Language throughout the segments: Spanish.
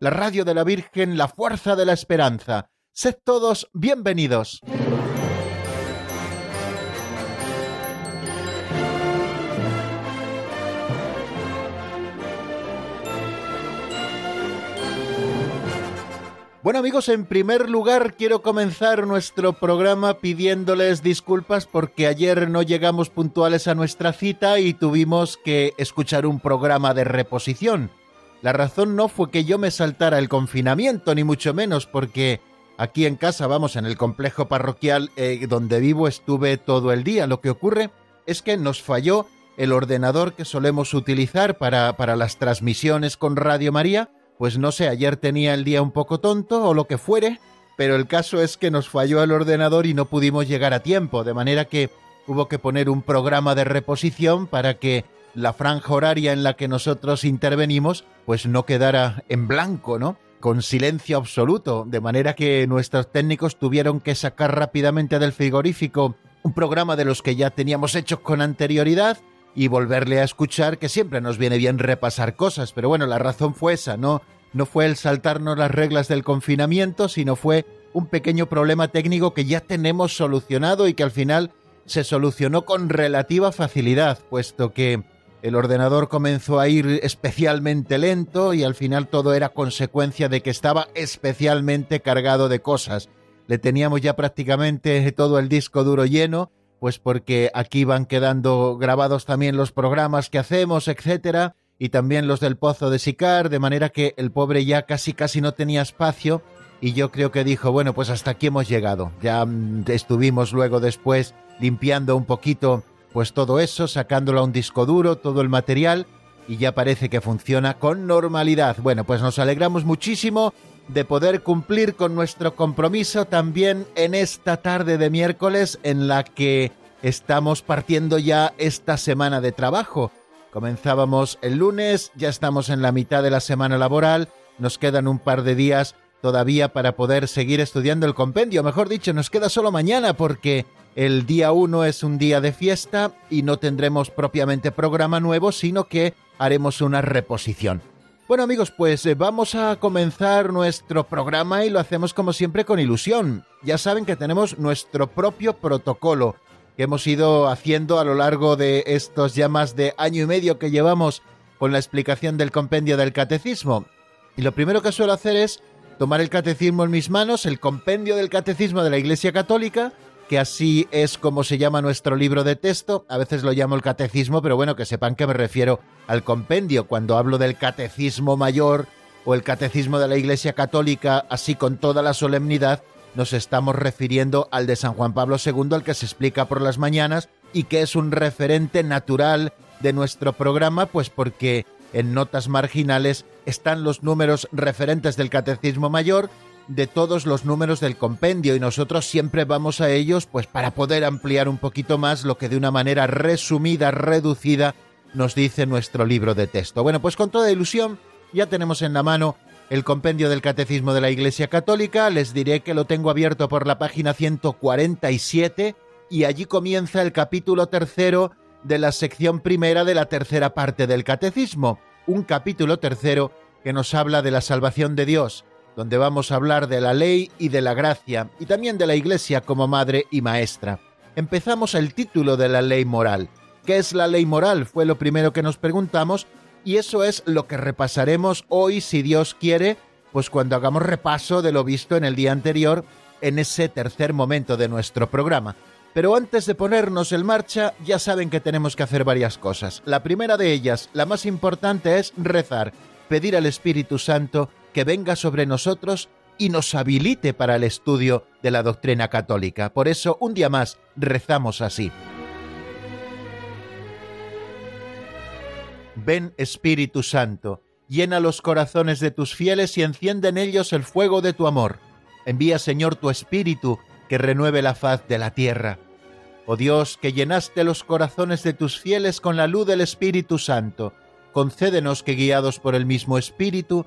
la radio de la Virgen, la fuerza de la esperanza. Sed todos bienvenidos. Bueno amigos, en primer lugar quiero comenzar nuestro programa pidiéndoles disculpas porque ayer no llegamos puntuales a nuestra cita y tuvimos que escuchar un programa de reposición. La razón no fue que yo me saltara el confinamiento, ni mucho menos, porque aquí en casa, vamos, en el complejo parroquial eh, donde vivo estuve todo el día. Lo que ocurre es que nos falló el ordenador que solemos utilizar para, para las transmisiones con Radio María pues no sé, ayer tenía el día un poco tonto o lo que fuere, pero el caso es que nos falló el ordenador y no pudimos llegar a tiempo, de manera que hubo que poner un programa de reposición para que la franja horaria en la que nosotros intervenimos pues no quedara en blanco, ¿no? Con silencio absoluto, de manera que nuestros técnicos tuvieron que sacar rápidamente del frigorífico un programa de los que ya teníamos hechos con anterioridad y volverle a escuchar, que siempre nos viene bien repasar cosas, pero bueno, la razón fue esa, no, no fue el saltarnos las reglas del confinamiento, sino fue un pequeño problema técnico que ya tenemos solucionado y que al final se solucionó con relativa facilidad, puesto que el ordenador comenzó a ir especialmente lento y al final todo era consecuencia de que estaba especialmente cargado de cosas. Le teníamos ya prácticamente todo el disco duro lleno pues porque aquí van quedando grabados también los programas que hacemos, etcétera, y también los del Pozo de Sicar, de manera que el pobre ya casi casi no tenía espacio y yo creo que dijo, bueno, pues hasta aquí hemos llegado. Ya mm, estuvimos luego después limpiando un poquito pues todo eso, sacándolo a un disco duro, todo el material y ya parece que funciona con normalidad. Bueno, pues nos alegramos muchísimo de poder cumplir con nuestro compromiso también en esta tarde de miércoles en la que estamos partiendo ya esta semana de trabajo. Comenzábamos el lunes, ya estamos en la mitad de la semana laboral, nos quedan un par de días todavía para poder seguir estudiando el compendio. Mejor dicho, nos queda solo mañana porque el día 1 es un día de fiesta y no tendremos propiamente programa nuevo, sino que haremos una reposición. Bueno amigos, pues eh, vamos a comenzar nuestro programa y lo hacemos como siempre con ilusión. Ya saben que tenemos nuestro propio protocolo que hemos ido haciendo a lo largo de estos ya más de año y medio que llevamos con la explicación del compendio del catecismo. Y lo primero que suelo hacer es tomar el catecismo en mis manos, el compendio del catecismo de la Iglesia Católica, que así es como se llama nuestro libro de texto. A veces lo llamo el catecismo, pero bueno, que sepan que me refiero al compendio. Cuando hablo del catecismo mayor o el catecismo de la Iglesia Católica, así con toda la solemnidad, nos estamos refiriendo al de San Juan Pablo II, al que se explica por las mañanas y que es un referente natural de nuestro programa, pues porque en notas marginales están los números referentes del Catecismo Mayor de todos los números del compendio y nosotros siempre vamos a ellos pues para poder ampliar un poquito más lo que de una manera resumida, reducida nos dice nuestro libro de texto. Bueno, pues con toda ilusión ya tenemos en la mano el compendio del Catecismo de la Iglesia Católica, les diré que lo tengo abierto por la página 147 y allí comienza el capítulo tercero de la sección primera de la tercera parte del Catecismo, un capítulo tercero que nos habla de la salvación de Dios, donde vamos a hablar de la ley y de la gracia, y también de la Iglesia como madre y maestra. Empezamos el título de la ley moral. ¿Qué es la ley moral? Fue lo primero que nos preguntamos, y eso es lo que repasaremos hoy, si Dios quiere, pues cuando hagamos repaso de lo visto en el día anterior, en ese tercer momento de nuestro programa. Pero antes de ponernos en marcha, ya saben que tenemos que hacer varias cosas. La primera de ellas, la más importante, es rezar, pedir al Espíritu Santo que venga sobre nosotros y nos habilite para el estudio de la doctrina católica. Por eso, un día más, rezamos así. Ven Espíritu Santo, llena los corazones de tus fieles y enciende en ellos el fuego de tu amor. Envía, Señor, tu Espíritu, que renueve la faz de la tierra. Oh Dios, que llenaste los corazones de tus fieles con la luz del Espíritu Santo, concédenos que, guiados por el mismo Espíritu,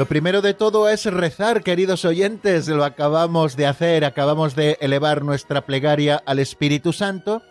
Lo primero de todo es rezar, queridos oyentes, lo acabamos de hacer, acabamos de elevar nuestra plegaria al Espíritu Santo,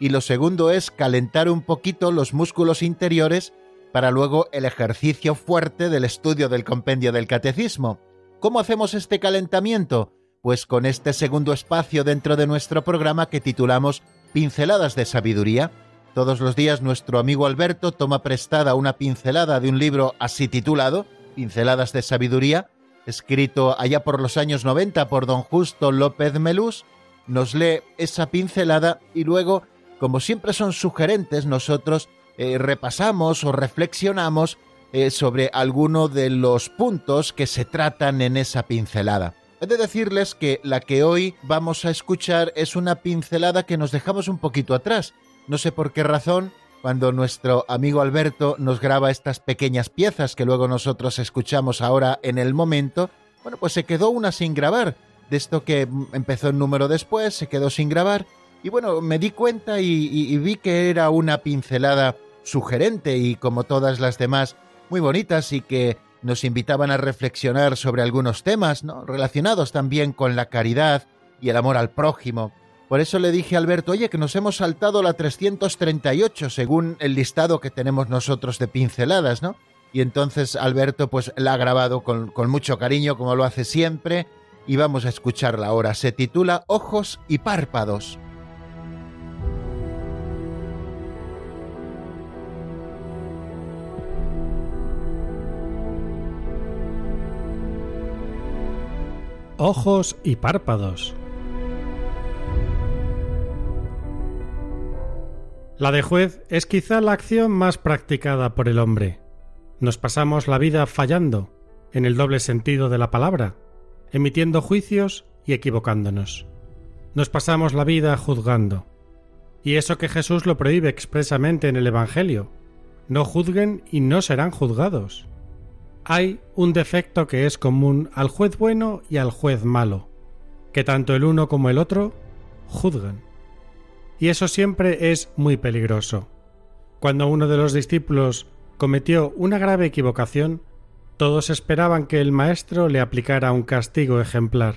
y lo segundo es calentar un poquito los músculos interiores para luego el ejercicio fuerte del estudio del compendio del catecismo. ¿Cómo hacemos este calentamiento? Pues con este segundo espacio dentro de nuestro programa que titulamos Pinceladas de Sabiduría. Todos los días nuestro amigo Alberto toma prestada una pincelada de un libro así titulado, Pinceladas de Sabiduría, escrito allá por los años 90 por don Justo López Melús, nos lee esa pincelada y luego, como siempre son sugerentes, nosotros eh, repasamos o reflexionamos eh, sobre alguno de los puntos que se tratan en esa pincelada. He de decirles que la que hoy vamos a escuchar es una pincelada que nos dejamos un poquito atrás. No sé por qué razón, cuando nuestro amigo Alberto nos graba estas pequeñas piezas que luego nosotros escuchamos ahora en el momento, bueno, pues se quedó una sin grabar. De esto que empezó el número después, se quedó sin grabar. Y bueno, me di cuenta y, vi que era una pincelada sugerente y como todas las demás, muy bonitas y que nos invitaban a reflexionar sobre algunos temas, ¿no? Relacionados también con la caridad y el amor al prójimo. Por eso le dije a Alberto, oye, que nos hemos saltado la 338 según el listado que tenemos nosotros de pinceladas, ¿no? Y entonces Alberto pues la ha grabado con, con mucho cariño, como lo hace siempre, y vamos a escucharla ahora. Se titula Ojos y párpados. Ojos y párpados. La de juez es quizá la acción más practicada por el hombre. Nos pasamos la vida fallando, en el doble sentido de la palabra, emitiendo juicios y equivocándonos. Nos pasamos la vida juzgando. Y eso que Jesús lo prohíbe expresamente en el Evangelio. No juzguen y no serán juzgados. Hay un defecto que es común al juez bueno y al juez malo, que tanto el uno como el otro juzgan y eso siempre es muy peligroso. Cuando uno de los discípulos cometió una grave equivocación, todos esperaban que el maestro le aplicara un castigo ejemplar.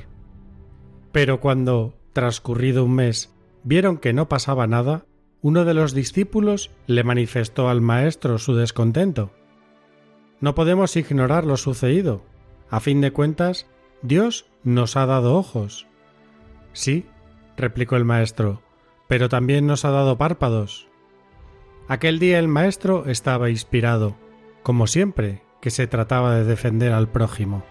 Pero cuando, transcurrido un mes, vieron que no pasaba nada, uno de los discípulos le manifestó al maestro su descontento. No podemos ignorar lo sucedido. A fin de cuentas, Dios nos ha dado ojos. Sí, replicó el maestro, pero también nos ha dado párpados. Aquel día el maestro estaba inspirado, como siempre que se trataba de defender al prójimo.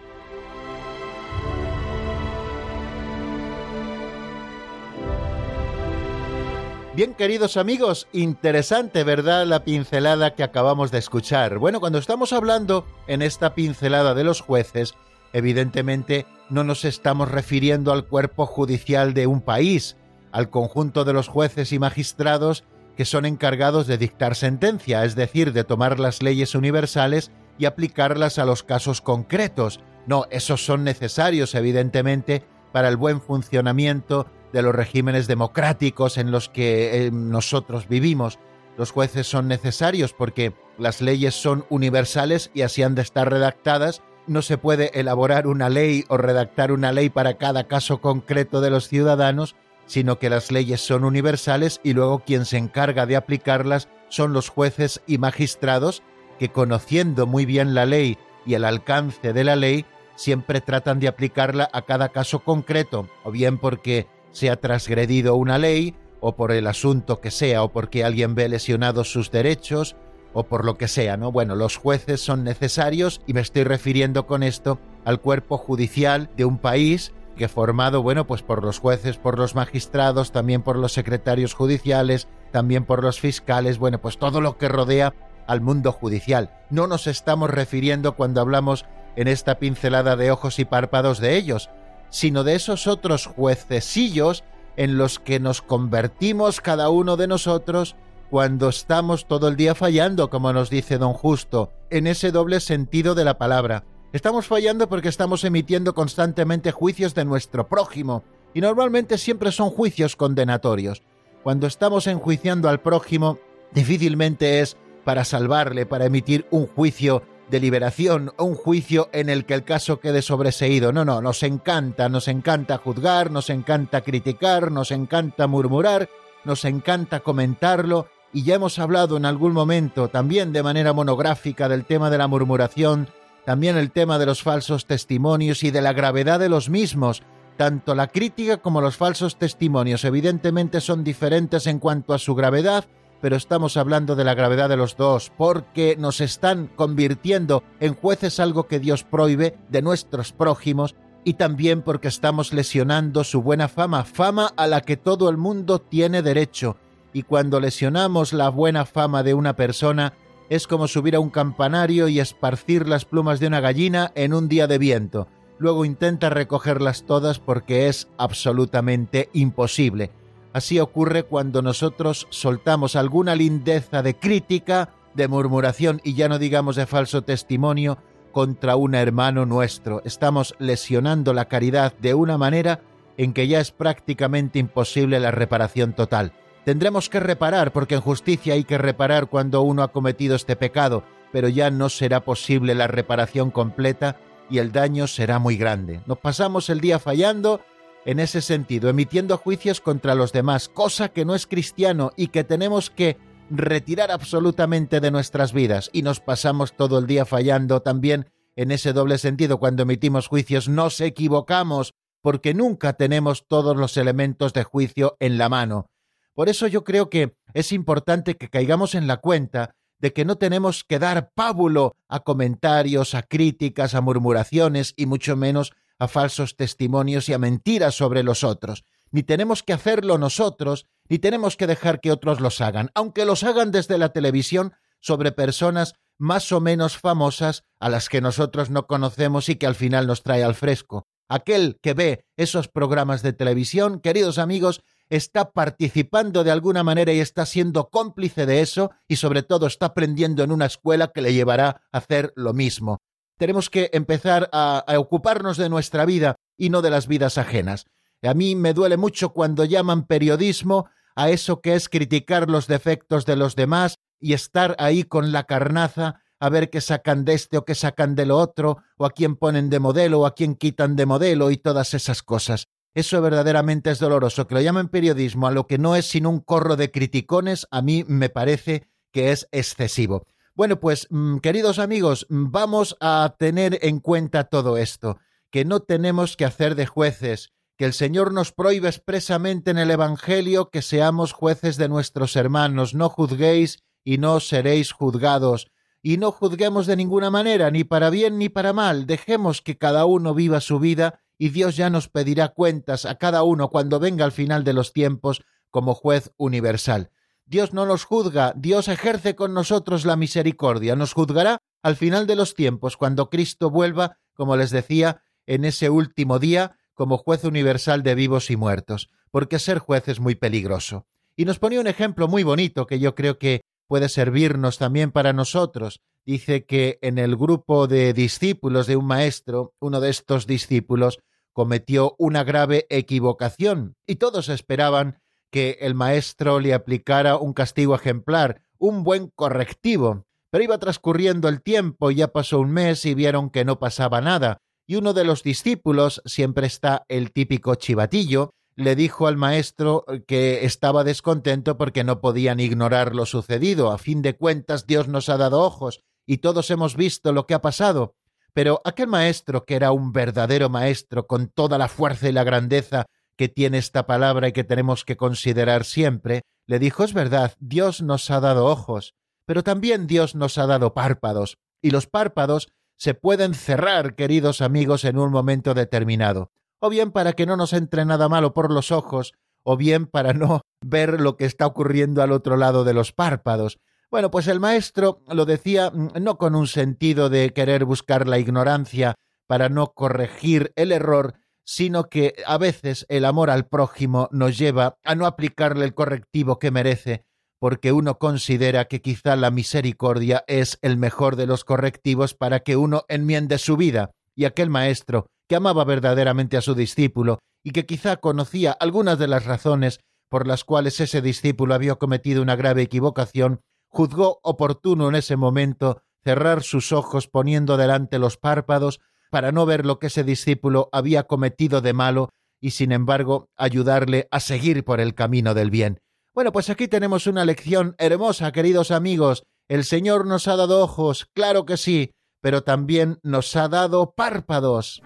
Bien, queridos amigos, interesante, ¿verdad? La pincelada que acabamos de escuchar. Bueno, cuando estamos hablando en esta pincelada de los jueces, evidentemente no nos estamos refiriendo al cuerpo judicial de un país, al conjunto de los jueces y magistrados que son encargados de dictar sentencia, es decir, de tomar las leyes universales y aplicarlas a los casos concretos. No, esos son necesarios, evidentemente, para el buen funcionamiento de los regímenes democráticos en los que eh, nosotros vivimos. Los jueces son necesarios porque las leyes son universales y así han de estar redactadas. No se puede elaborar una ley o redactar una ley para cada caso concreto de los ciudadanos, sino que las leyes son universales y luego quien se encarga de aplicarlas son los jueces y magistrados que conociendo muy bien la ley y el alcance de la ley, siempre tratan de aplicarla a cada caso concreto, o bien porque se ha transgredido una ley, o por el asunto que sea, o porque alguien ve lesionados sus derechos, o por lo que sea, ¿no? Bueno, los jueces son necesarios y me estoy refiriendo con esto al cuerpo judicial de un país que formado, bueno, pues por los jueces, por los magistrados, también por los secretarios judiciales, también por los fiscales, bueno, pues todo lo que rodea al mundo judicial. No nos estamos refiriendo cuando hablamos en esta pincelada de ojos y párpados de ellos, sino de esos otros juecesillos en los que nos convertimos cada uno de nosotros cuando estamos todo el día fallando, como nos dice don Justo, en ese doble sentido de la palabra. Estamos fallando porque estamos emitiendo constantemente juicios de nuestro prójimo, y normalmente siempre son juicios condenatorios. Cuando estamos enjuiciando al prójimo, difícilmente es para salvarle, para emitir un juicio de liberación o un juicio en el que el caso quede sobreseído. No, no, nos encanta, nos encanta juzgar, nos encanta criticar, nos encanta murmurar, nos encanta comentarlo y ya hemos hablado en algún momento también de manera monográfica del tema de la murmuración, también el tema de los falsos testimonios y de la gravedad de los mismos. Tanto la crítica como los falsos testimonios evidentemente son diferentes en cuanto a su gravedad, pero estamos hablando de la gravedad de los dos, porque nos están convirtiendo en jueces algo que Dios prohíbe de nuestros prójimos y también porque estamos lesionando su buena fama, fama a la que todo el mundo tiene derecho y cuando lesionamos la buena fama de una persona es como subir a un campanario y esparcir las plumas de una gallina en un día de viento. Luego intenta recogerlas todas porque es absolutamente imposible. Así ocurre cuando nosotros soltamos alguna lindeza de crítica, de murmuración y ya no digamos de falso testimonio contra un hermano nuestro. Estamos lesionando la caridad de una manera en que ya es prácticamente imposible la reparación total. Tendremos que reparar, porque en justicia hay que reparar cuando uno ha cometido este pecado, pero ya no será posible la reparación completa y el daño será muy grande. Nos pasamos el día fallando en ese sentido, emitiendo juicios contra los demás, cosa que no es cristiano y que tenemos que retirar absolutamente de nuestras vidas. Y nos pasamos todo el día fallando también en ese doble sentido. Cuando emitimos juicios nos equivocamos porque nunca tenemos todos los elementos de juicio en la mano. Por eso yo creo que es importante que caigamos en la cuenta de que no tenemos que dar pábulo a comentarios, a críticas, a murmuraciones y mucho menos a falsos testimonios y a mentiras sobre los otros. Ni tenemos que hacerlo nosotros, ni tenemos que dejar que otros los hagan, aunque los hagan desde la televisión sobre personas más o menos famosas a las que nosotros no conocemos y que al final nos trae al fresco. Aquel que ve esos programas de televisión, queridos amigos, está participando de alguna manera y está siendo cómplice de eso y sobre todo está aprendiendo en una escuela que le llevará a hacer lo mismo. Tenemos que empezar a, ocuparnos de nuestra vida y no de las vidas ajenas. A mí me duele mucho cuando llaman periodismo a eso que es criticar los defectos de los demás y estar ahí con la carnaza a ver qué sacan de este o qué sacan de lo otro, o a quién ponen de modelo o a quién quitan de modelo y todas esas cosas. Eso verdaderamente es doloroso. Que lo llamen periodismo a lo que no es sino un corro de criticones, a mí me parece que es excesivo. Bueno, pues mm, queridos amigos, vamos a tener en cuenta todo esto, que no tenemos que hacer de jueces, que el Señor nos prohíbe expresamente en el Evangelio que seamos jueces de nuestros hermanos, no juzguéis y no seréis juzgados, y no juzguemos de ninguna manera, ni para bien ni para mal, dejemos que cada uno viva su vida y Dios ya nos pedirá cuentas a cada uno cuando venga al final de los tiempos como juez universal. Dios no nos juzga, Dios ejerce con nosotros la misericordia, nos juzgará al final de los tiempos, cuando Cristo vuelva, como les decía, en ese último día, como juez universal de vivos y muertos, porque ser juez es muy peligroso. Y nos ponía un ejemplo muy bonito que yo creo que puede servirnos también para nosotros. Dice que en el grupo de discípulos de un maestro, uno de estos discípulos cometió una grave equivocación y todos esperaban que el maestro le aplicara un castigo ejemplar, un buen correctivo. Pero iba transcurriendo el tiempo, ya pasó un mes y vieron que no pasaba nada, y uno de los discípulos, siempre está el típico chivatillo, le dijo al maestro que estaba descontento porque no podían ignorar lo sucedido. A fin de cuentas, Dios nos ha dado ojos y todos hemos visto lo que ha pasado. Pero aquel maestro, que era un verdadero maestro, con toda la fuerza y la grandeza que tiene esta palabra y que tenemos que considerar siempre, le dijo, es verdad, Dios nos ha dado ojos, pero también Dios nos ha dado párpados, y los párpados se pueden cerrar, queridos amigos, en un momento determinado, o bien para que no nos entre nada malo por los ojos, o bien para no ver lo que está ocurriendo al otro lado de los párpados. Bueno, pues el maestro lo decía mm, no con un sentido de querer buscar la ignorancia para no corregir el error, sino que a veces el amor al prójimo nos lleva a no aplicarle el correctivo que merece, porque uno considera que quizá la misericordia es el mejor de los correctivos para que uno enmiende su vida, y aquel maestro, que amaba verdaderamente a su discípulo, y que quizá conocía algunas de las razones por las cuales ese discípulo había cometido una grave equivocación, juzgó oportuno en ese momento cerrar sus ojos poniendo delante los párpados para no ver lo que ese discípulo había cometido de malo y sin embargo ayudarle a seguir por el camino del bien. Bueno, pues aquí tenemos una lección hermosa, queridos amigos. El Señor nos ha dado ojos, claro que sí, pero también nos ha dado párpados.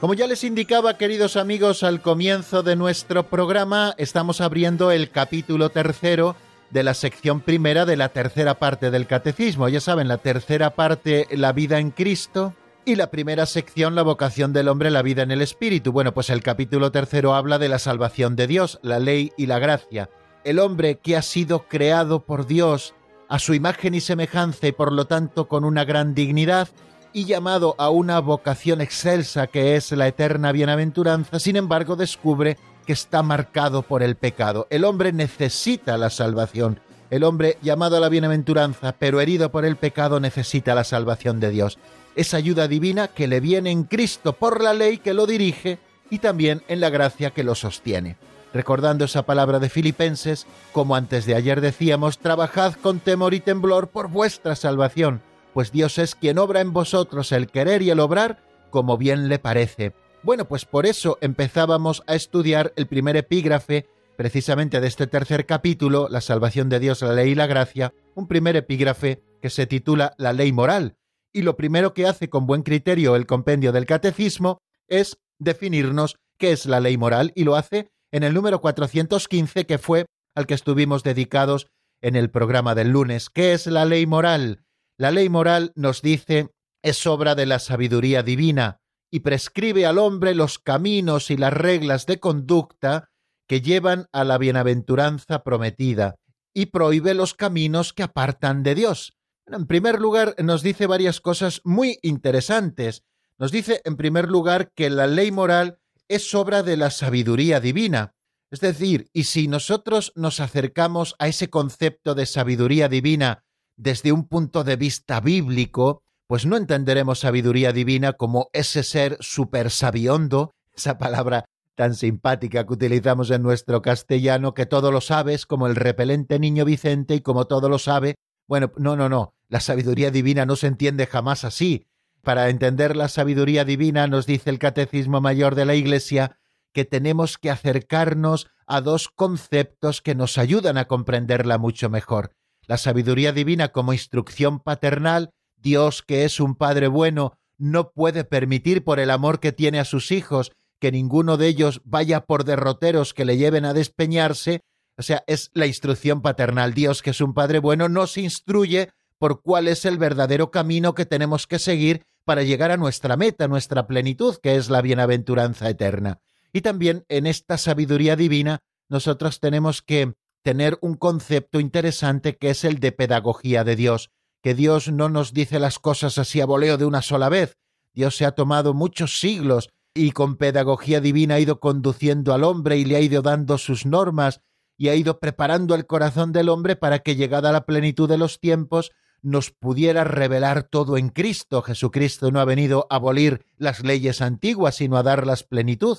Como ya les indicaba, queridos amigos, al comienzo de nuestro programa, estamos abriendo el capítulo tercero de la sección primera de la tercera parte del catecismo. Ya saben, la tercera parte, la vida en Cristo, y la primera sección, la vocación del hombre, la vida en el Espíritu. Bueno, pues el capítulo tercero habla de la salvación de Dios, la ley y la gracia. El hombre que ha sido creado por Dios a su imagen y semejanza y por lo tanto con una gran dignidad, y llamado a una vocación excelsa que es la eterna bienaventuranza, sin embargo descubre que está marcado por el pecado. El hombre necesita la salvación. El hombre llamado a la bienaventuranza, pero herido por el pecado, necesita la salvación de Dios. Esa ayuda divina que le viene en Cristo por la ley que lo dirige y también en la gracia que lo sostiene. Recordando esa palabra de Filipenses, como antes de ayer decíamos, trabajad con temor y temblor por vuestra salvación pues Dios es quien obra en vosotros el querer y el obrar como bien le parece. Bueno, pues por eso empezábamos a estudiar el primer epígrafe precisamente de este tercer capítulo, La salvación de Dios, la ley y la gracia, un primer epígrafe que se titula La ley moral. Y lo primero que hace con buen criterio el compendio del catecismo es definirnos qué es la ley moral y lo hace en el número 415 que fue al que estuvimos dedicados en el programa del lunes. ¿Qué es la ley moral? La ley moral nos dice es obra de la sabiduría divina y prescribe al hombre los caminos y las reglas de conducta que llevan a la bienaventuranza prometida y prohíbe los caminos que apartan de Dios. En primer lugar, nos dice varias cosas muy interesantes. Nos dice, en primer lugar, que la ley moral es obra de la sabiduría divina. Es decir, y si nosotros nos acercamos a ese concepto de sabiduría divina desde un punto de vista bíblico, pues no entenderemos sabiduría divina como ese ser super sabiondo, esa palabra tan simpática que utilizamos en nuestro castellano, que todo lo sabes, como el repelente niño Vicente y como todo lo sabe. Bueno, no, no, no, la sabiduría divina no se entiende jamás así. Para entender la sabiduría divina nos dice el Catecismo Mayor de la Iglesia que tenemos que acercarnos a dos conceptos que nos ayudan a comprenderla mucho mejor la sabiduría divina como instrucción paternal, Dios que es un Padre bueno, no puede permitir por el amor que tiene a sus hijos que ninguno de ellos vaya por derroteros que le lleven a despeñarse, o sea, es la instrucción paternal. Dios, que es un Padre bueno, nos instruye por cuál es el verdadero camino que tenemos que seguir para llegar a nuestra meta, nuestra plenitud, que es la bienaventuranza eterna. Y también en esta sabiduría divina nosotros tenemos que tener un concepto interesante que es el de pedagogía de Dios, que Dios no nos dice las cosas así a voleo de una sola vez. Dios se ha tomado muchos siglos y con pedagogía divina ha ido conduciendo al hombre y le ha ido dando sus normas y ha ido preparando el corazón del hombre para que llegada la plenitud de los tiempos nos pudiera revelar todo en Cristo. Jesucristo no ha venido a abolir las leyes antiguas, sino a darlas plenitud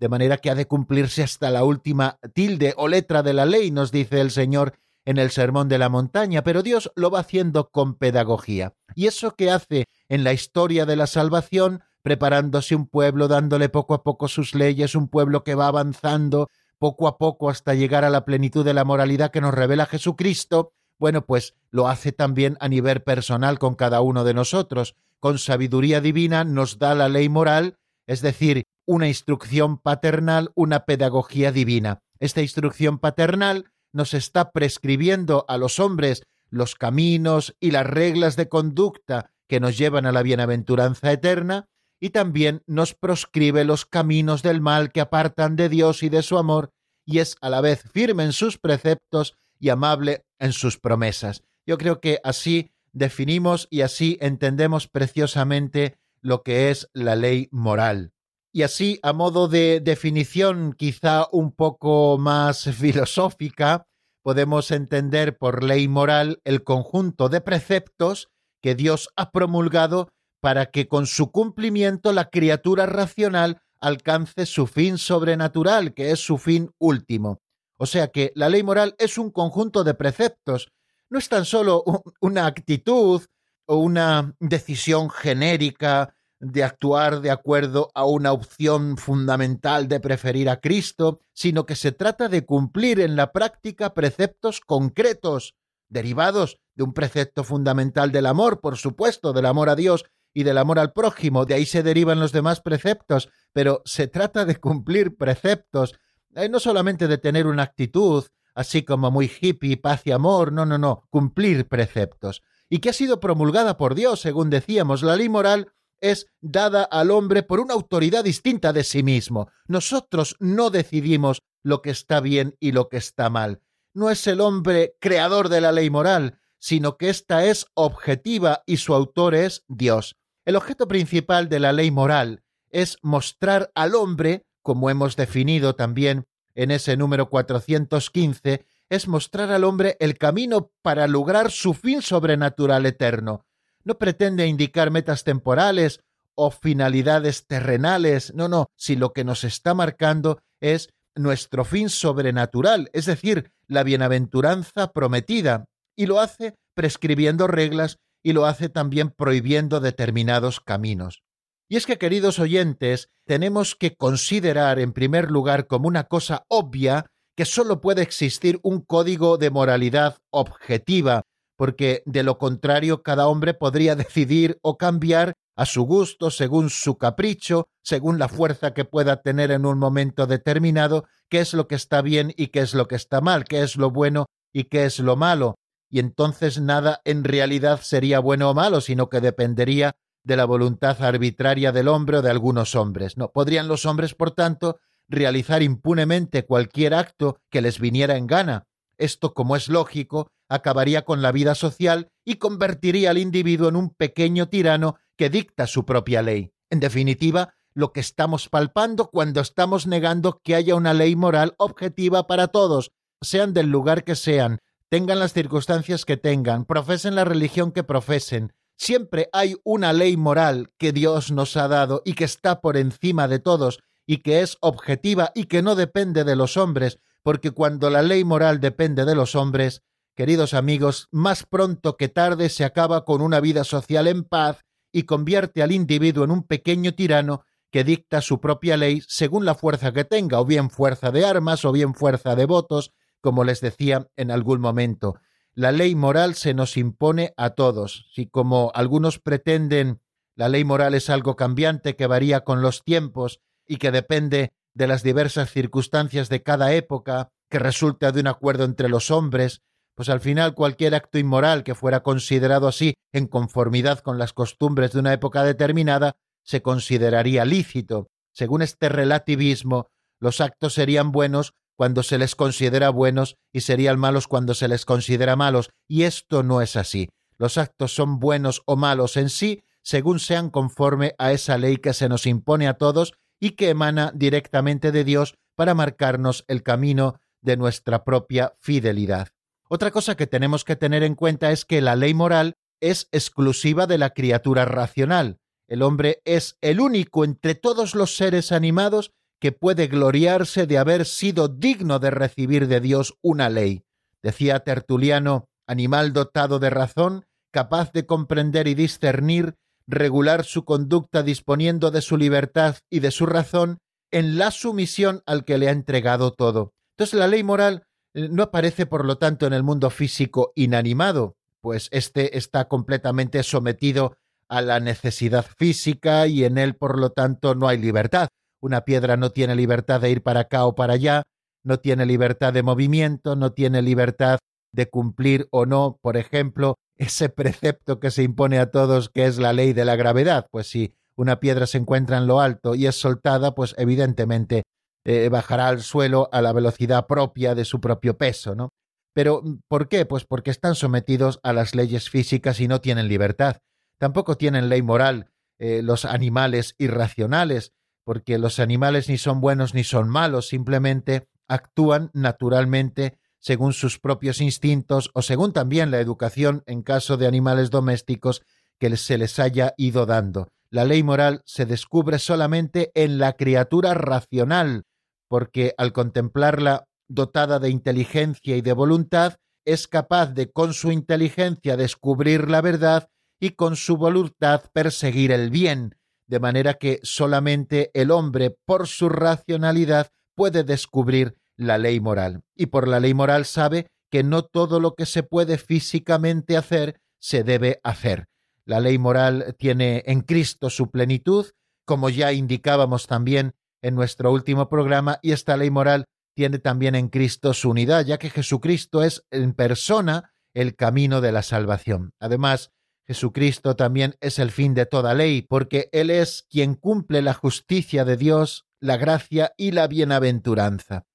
de manera que ha de cumplirse hasta la última tilde o letra de la ley, nos dice el Señor en el Sermón de la Montaña, pero Dios lo va haciendo con pedagogía. Y eso que hace en la historia de la salvación preparándose un pueblo, dándole poco a poco sus leyes, un pueblo que va avanzando poco a poco hasta llegar a la plenitud de la moralidad que nos revela Jesucristo, bueno, pues lo hace también a nivel personal con cada uno de nosotros. Con sabiduría divina nos da la ley moral, es decir, una instrucción paternal, una pedagogía divina. Esta instrucción paternal nos está prescribiendo a los hombres los caminos y las reglas de conducta que nos llevan a la bienaventuranza eterna, y también nos proscribe los caminos del mal que apartan de Dios y de su amor, y es a la vez firme en sus preceptos y amable en sus promesas. Yo creo que así definimos y así entendemos preciosamente lo que es la ley moral. Y así, a modo de definición quizá un poco más filosófica, podemos entender por ley moral el conjunto de preceptos que Dios ha promulgado para que con su cumplimiento la criatura racional alcance su fin sobrenatural, que es su fin último. O sea que la ley moral es un conjunto de preceptos, no es tan solo una actitud o una decisión genérica de actuar de acuerdo a una opción fundamental de preferir a Cristo, sino que se trata de cumplir en la práctica preceptos concretos, derivados de un precepto fundamental del amor, por supuesto, del amor a Dios y del amor al prójimo, de ahí se derivan los demás preceptos, pero se trata de cumplir preceptos, eh, no solamente de tener una actitud así como muy hippie, paz y amor, no, no, no, cumplir preceptos, y que ha sido promulgada por Dios, según decíamos, la ley moral es dada al hombre por una autoridad distinta de sí mismo. Nosotros no decidimos lo que está bien y lo que está mal. No es el hombre creador de la ley moral, sino que ésta es objetiva y su autor es Dios. El objeto principal de la ley moral es mostrar al hombre, como hemos definido también en ese número 415, es mostrar al hombre el camino para lograr su fin sobrenatural eterno, no pretende indicar metas temporales o finalidades terrenales, no, no, si lo que nos está marcando es nuestro fin sobrenatural, es decir, la bienaventuranza prometida, y lo hace prescribiendo reglas y lo hace también prohibiendo determinados caminos. Y es que, queridos oyentes, tenemos que considerar en primer lugar como una cosa obvia que sólo puede existir un código de moralidad objetiva, porque de lo contrario cada hombre podría decidir o cambiar a su gusto, según su capricho, según la fuerza que pueda tener en un momento determinado, qué es lo que está bien y qué es lo que está mal, qué es lo bueno y qué es lo malo. Y entonces nada en realidad sería bueno o malo, sino que dependería de la voluntad arbitraria del hombre o de algunos hombres. No podrían los hombres, por tanto, realizar impunemente cualquier acto que les viniera en gana. Esto, como es lógico, acabaría con la vida social y convertiría al individuo en un pequeño tirano que dicta su propia ley. En definitiva, lo que estamos palpando cuando estamos negando que haya una ley moral objetiva para todos, sean del lugar que sean, tengan las circunstancias que tengan, profesen la religión que profesen. Siempre hay una ley moral que Dios nos ha dado y que está por encima de todos y que es objetiva y que no depende de los hombres, porque cuando la ley moral depende de los hombres, queridos amigos, más pronto que tarde se acaba con una vida social en paz y convierte al individuo en un pequeño tirano que dicta su propia ley según la fuerza que tenga, o bien fuerza de armas, o bien fuerza de votos, como les decía en algún momento. La ley moral se nos impone a todos. Si como algunos pretenden la ley moral es algo cambiante que varía con los tiempos y que depende de las diversas circunstancias de cada época, que resulta de un acuerdo entre los hombres, pues al final cualquier acto inmoral que fuera considerado así en conformidad con las costumbres de una época determinada se consideraría lícito. Según este relativismo, los actos serían buenos cuando se les considera buenos y serían malos cuando se les considera malos, y esto no es así. Los actos son buenos o malos en sí según sean conforme a esa ley que se nos impone a todos y que emana directamente de Dios para marcarnos el camino de nuestra propia fidelidad. Otra cosa que tenemos que tener en cuenta es que la ley moral es exclusiva de la criatura racional. El hombre es el único entre todos los seres animados que puede gloriarse de haber sido digno de recibir de Dios una ley. Decía Tertuliano, animal dotado de razón, capaz de comprender y discernir, regular su conducta disponiendo de su libertad y de su razón en la sumisión al que le ha entregado todo. Entonces la ley moral eh, no aparece, por lo tanto, en el mundo físico inanimado, pues éste está completamente sometido a la necesidad física y en él, por lo tanto, no hay libertad. Una piedra no tiene libertad de ir para acá o para allá, no tiene libertad de movimiento, no tiene libertad de cumplir o no, por ejemplo, ese precepto que se impone a todos, que es la ley de la gravedad. Pues si una piedra se encuentra en lo alto y es soltada, pues evidentemente eh, bajará al suelo a la velocidad propia de su propio peso, ¿no? Pero ¿por qué? Pues porque están sometidos a las leyes físicas y no tienen libertad. Tampoco tienen ley moral eh, los animales irracionales, porque los animales ni son buenos ni son malos, simplemente actúan naturalmente según sus propios instintos o según también la educación en caso de animales domésticos que se les haya ido dando. La ley moral se descubre solamente en la criatura racional, porque al contemplarla dotada de inteligencia y de voluntad, es capaz de con su inteligencia descubrir la verdad y con su voluntad perseguir el bien, de manera que solamente el hombre por su racionalidad puede descubrir la ley moral. Y por la ley moral sabe que no todo lo que se puede físicamente hacer se debe hacer. La ley moral tiene en Cristo su plenitud, como ya indicábamos también en nuestro último programa y esta ley moral tiene también en Cristo su unidad, ya que Jesucristo es en persona el camino de la salvación. Además, Jesucristo también es el fin de toda ley, porque Él es quien cumple la justicia de Dios, la gracia y la bienaventuranza.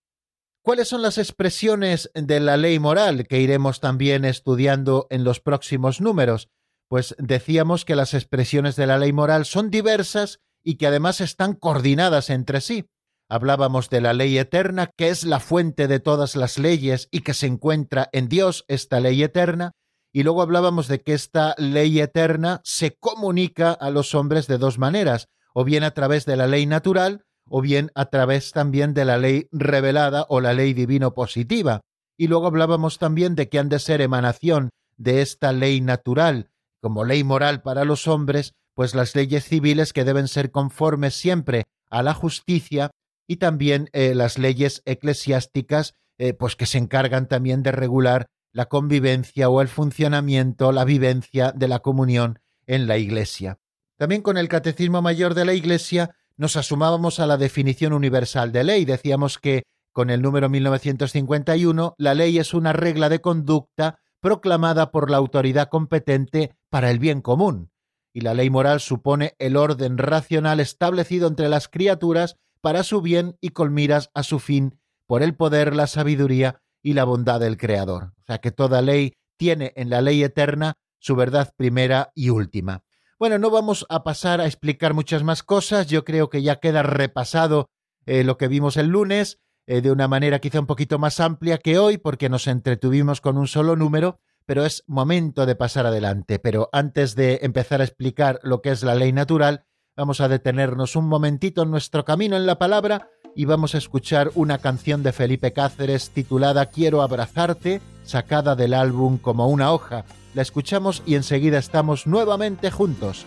¿Cuáles son las expresiones de la ley moral que iremos también estudiando en los próximos números? Pues decíamos que las expresiones de la ley moral son diversas y que además están coordinadas entre sí. Hablábamos de la ley eterna, que es la fuente de todas las leyes y que se encuentra en Dios, esta ley eterna, y luego hablábamos de que esta ley eterna se comunica a los hombres de dos maneras, o bien a través de la ley natural, o bien a través también de la ley revelada o la ley divino positiva. Y luego hablábamos también de que han de ser emanación de esta ley natural, como ley moral para los hombres, pues las leyes civiles que deben ser conformes siempre a la justicia y también eh, las leyes eclesiásticas, eh, pues que se encargan también de regular la convivencia o el funcionamiento, la vivencia de la comunión en la Iglesia. También con el Catecismo Mayor de la Iglesia nos asumábamos a la definición universal de ley. Decíamos que con el número 1951 la ley es una regla de conducta proclamada por la autoridad competente para el bien común y la ley moral supone el orden racional establecido entre las criaturas para su bien y con miras a su fin por el poder, la sabiduría y la bondad del Creador. O sea que toda ley tiene en la ley eterna su verdad primera y última. Bueno, no vamos a pasar a explicar muchas más cosas, yo creo que ya queda repasado eh, lo que vimos el lunes, eh, de una manera quizá un poquito más amplia que hoy, porque nos entretuvimos con un solo número, pero es momento de pasar adelante. Pero antes de empezar a explicar lo que es la ley natural, vamos a detenernos un momentito en nuestro camino en la palabra y vamos a escuchar una canción de Felipe Cáceres titulada Quiero abrazarte, sacada del álbum como una hoja. La escuchamos y enseguida estamos nuevamente juntos.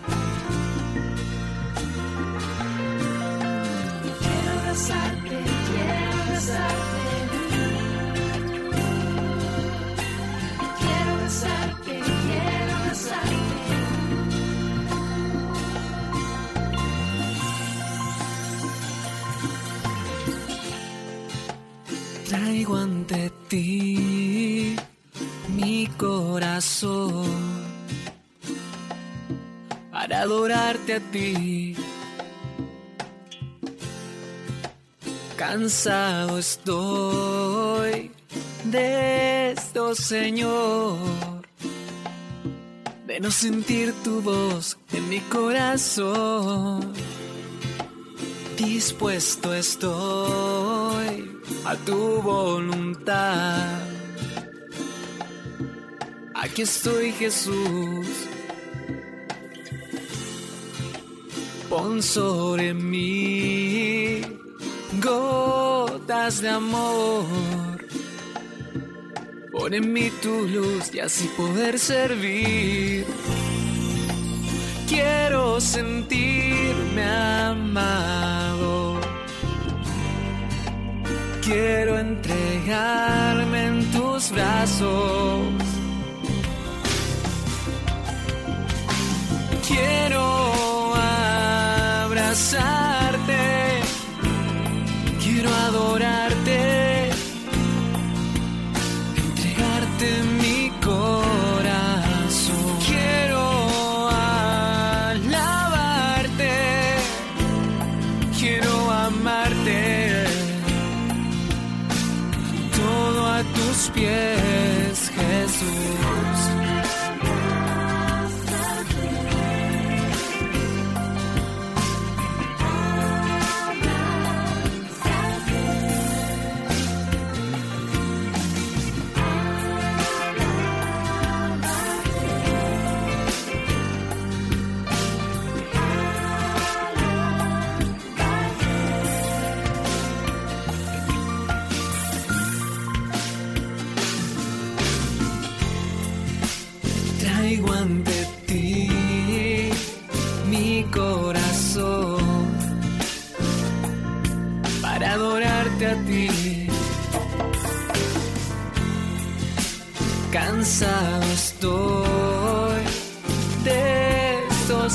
ante ti mi corazón para adorarte a ti. Cansado estoy de esto, Señor, de no sentir tu voz en mi corazón. Dispuesto estoy a tu voluntad. Aquí estoy Jesús. Pon sobre mí gotas de amor. Pon en mí tu luz y así poder servir. quiero sentirme amado. Quiero entregarme en tus brazos. Quiero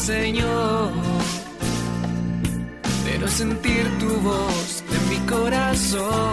Señor, pero sentir tu voz en mi corazón.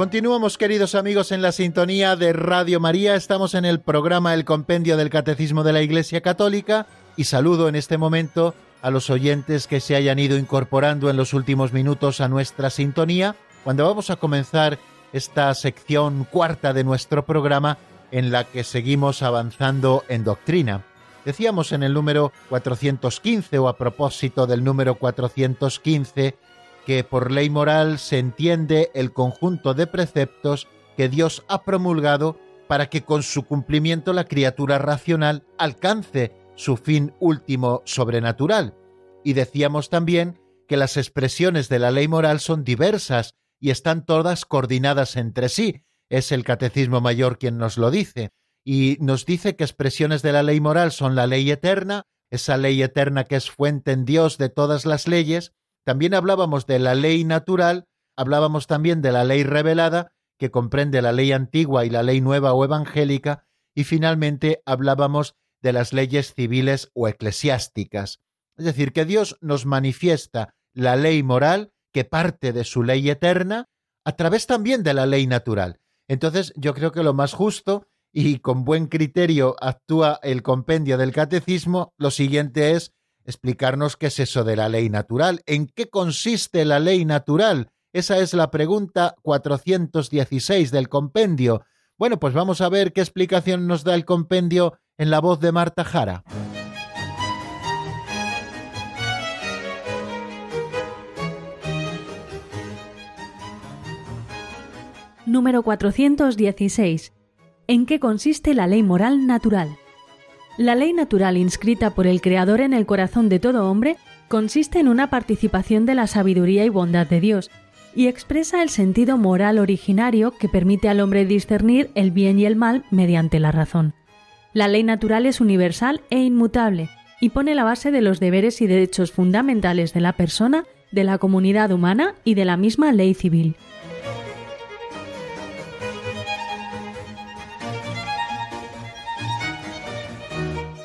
Continuamos, queridos amigos, en la sintonía de Radio María. Estamos en el programa El Compendio del Catecismo de la Iglesia Católica y saludo en este momento a los oyentes que se hayan ido incorporando en los últimos minutos a nuestra sintonía, cuando vamos a comenzar esta sección cuarta de nuestro programa en la que seguimos avanzando en doctrina. Decíamos en el número 415 o a propósito del número 415 que por ley moral se entiende el conjunto de preceptos que Dios ha promulgado para que con su cumplimiento la criatura racional alcance su fin último sobrenatural. Y decíamos también que las expresiones de la ley moral son diversas y están todas coordinadas entre sí. Es el Catecismo Mayor quien nos lo dice. Y nos dice que expresiones de la ley moral son la ley eterna, esa ley eterna que es fuente en Dios de todas las leyes, también hablábamos de la ley natural, hablábamos también de la ley revelada, que comprende la ley antigua y la ley nueva o evangélica, y finalmente hablábamos de las leyes civiles o eclesiásticas. Es decir, que Dios nos manifiesta la ley moral que parte de su ley eterna a través también de la ley natural. Entonces yo creo que lo más justo y con buen criterio actúa el compendio del catecismo, lo siguiente es explicarnos qué es eso de la ley natural, en qué consiste la ley natural. Esa es la pregunta 416 del compendio. Bueno, pues vamos a ver qué explicación nos da el compendio en la voz de Marta Jara. Número 416. ¿En qué consiste la ley moral natural? La ley natural inscrita por el Creador en el corazón de todo hombre consiste en una participación de la sabiduría y bondad de Dios, y expresa el sentido moral originario que permite al hombre discernir el bien y el mal mediante la razón. La ley natural es universal e inmutable, y pone la base de los deberes y derechos fundamentales de la persona, de la comunidad humana y de la misma ley civil.